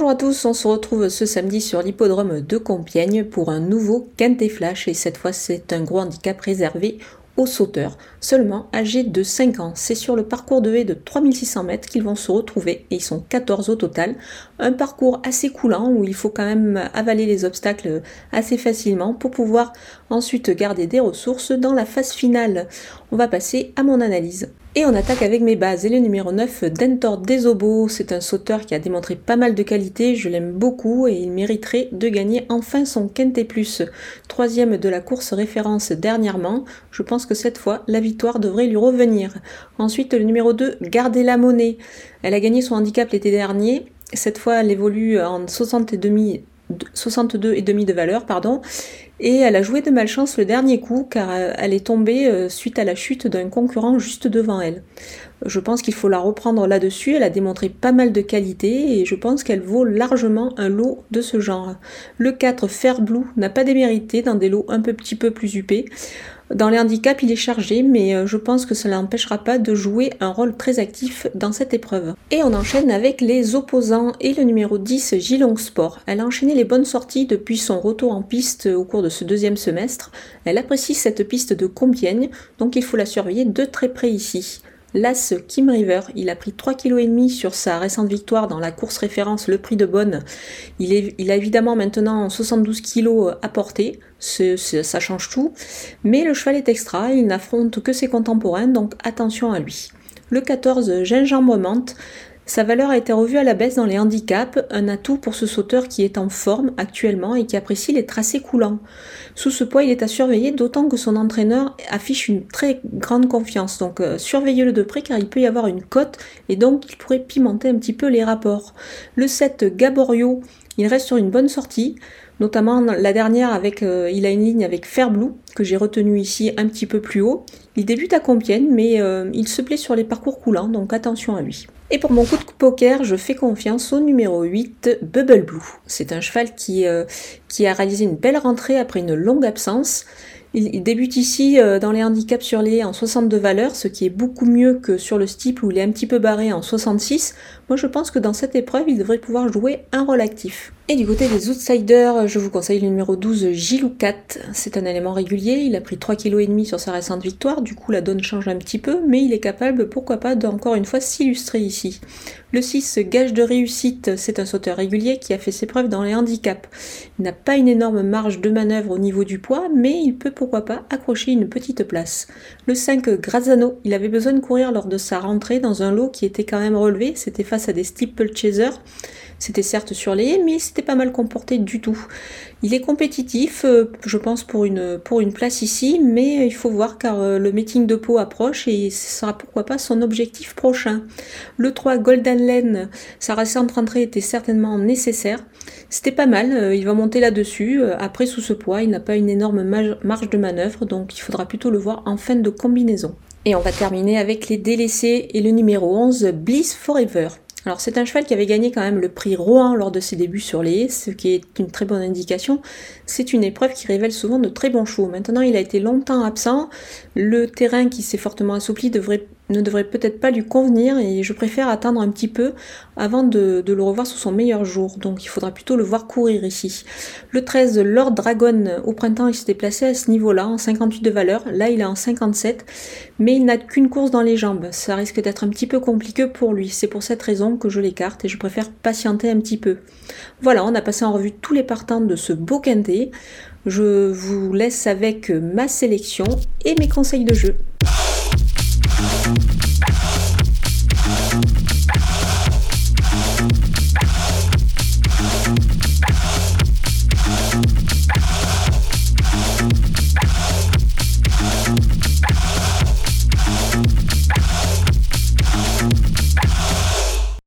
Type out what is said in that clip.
Bonjour à tous, on se retrouve ce samedi sur l'hippodrome de Compiègne pour un nouveau Quintet Flash et cette fois c'est un gros handicap réservé aux sauteurs, seulement âgés de 5 ans. C'est sur le parcours de haie de 3600 mètres qu'ils vont se retrouver et ils sont 14 au total. Un parcours assez coulant où il faut quand même avaler les obstacles assez facilement pour pouvoir ensuite garder des ressources dans la phase finale. On va passer à mon analyse. Et on attaque avec mes bases. Et le numéro 9, Dentor Desobo, c'est un sauteur qui a démontré pas mal de qualité, je l'aime beaucoup et il mériterait de gagner enfin son Quintet Plus. Troisième de la course référence dernièrement, je pense que cette fois, la victoire devrait lui revenir. Ensuite, le numéro 2, Garder la monnaie. Elle a gagné son handicap l'été dernier, cette fois elle évolue en 60 et demi 62 et demi de valeur, pardon, et elle a joué de malchance le dernier coup car euh, elle est tombée euh, suite à la chute d'un concurrent juste devant elle. Je pense qu'il faut la reprendre là-dessus, elle a démontré pas mal de qualité et je pense qu'elle vaut largement un lot de ce genre. Le 4 Fair Blue n'a pas démérité dans des lots un peu petit peu plus huppés. Dans les handicaps, il est chargé, mais euh, je pense que cela n'empêchera pas de jouer un rôle très actif dans cette épreuve. Et on enchaîne avec les opposants et le numéro 10, Gilong Sport. Elle a enchaîné les bonnes sorties depuis son retour en piste au cours de ce deuxième semestre. Elle apprécie cette piste de Compiègne, donc il faut la surveiller de très près ici. L'As Kim River, il a pris 3,5 kg sur sa récente victoire dans la course référence Le Prix de Bonne. Il, a évidemment maintenant 72 kg à porter, ça change tout. Mais le cheval est extra, il n'affronte que ses contemporains, donc attention à lui. Le 14, Gingembre Menthe, sa valeur a été revue à la baisse dans les handicaps, un atout pour ce sauteur qui est en forme actuellement et qui apprécie les tracés coulants. Sous ce poids, il est à surveiller, d'autant que son entraîneur affiche une très grande confiance. Donc euh, surveillez-le de près car il peut y avoir une cote et donc il pourrait pimenter un petit peu les rapports. Le 7 Gaborio, il reste sur une bonne sortie notamment la dernière avec euh, il a une ligne avec Fairblue que j'ai retenu ici un petit peu plus haut. Il débute à Compiègne mais euh, il se plaît sur les parcours coulants donc attention à lui. Et pour mon coup de poker, je fais confiance au numéro 8, Bubble Blue. C'est un cheval euh, qui a réalisé une belle rentrée après une longue absence. Il, débute ici euh, dans les handicaps sur les en 62 valeurs, ce qui est beaucoup mieux que sur le steeple où il est un petit peu barré en 66. Moi je pense que dans cette épreuve, il devrait pouvoir jouer un rôle actif. Et du côté des outsiders, je vous conseille le numéro 12, Giloukat. C'est un élément régulier, il a pris 3,5 kg sur sa récente victoire, du coup la donne change un petit peu, mais il est capable, pourquoi pas, d'encore une fois s'illustrer ici. Le 6, gage de réussite, c'est un sauteur régulier qui a fait ses preuves dans les handicaps. Il n'a pas une énorme marge de manœuvre au niveau du poids, mais il peut pourquoi pas accrocher une petite place. Le 5, Grazano, il avait besoin de courir lors de sa rentrée dans un lot qui était quand même relevé, c'était face à des steeplechasers. C'était certes sur les mais c'était pas mal comporté du tout. Il est compétitif, euh, je pense, pour une, pour une place ici, mais il faut voir car euh, le meeting de Pau approche et ce sera pourquoi pas son objectif prochain. Le 3 Golden Lane, sa récente rentrée était certainement nécessaire. C'était pas mal, euh, il va monter là-dessus. Après, sous ce poids, il n'a pas une énorme marge de manœuvre, donc il faudra plutôt le voir en fin de combinaison. Et on va terminer avec les délaissés et le numéro 11, Bliss Forever. Alors c'est un cheval qui avait gagné quand même le prix Rouen lors de ses débuts sur les haies, ce qui est une très bonne indication. C'est une épreuve qui révèle souvent de très bons chevaux. Maintenant il a été longtemps absent, le terrain qui s'est fortement assoupli devrait ne devrait peut-être pas lui convenir et je préfère attendre un petit peu avant de, le revoir sous son meilleur jour. Donc il faudra plutôt le voir courir ici. Le 13, Lord Dragon, au printemps, il s'était placé à ce niveau-là, en 58 de valeur. Là, il est en 57, mais il n'a qu'une course dans les jambes. Ça risque d'être un petit peu compliqué pour lui. C'est pour cette raison que je l'écarte et je préfère patienter un petit peu. Voilà, on a passé en revue tous les partants de ce beau quintet. Je vous laisse avec ma sélection et mes conseils de jeu.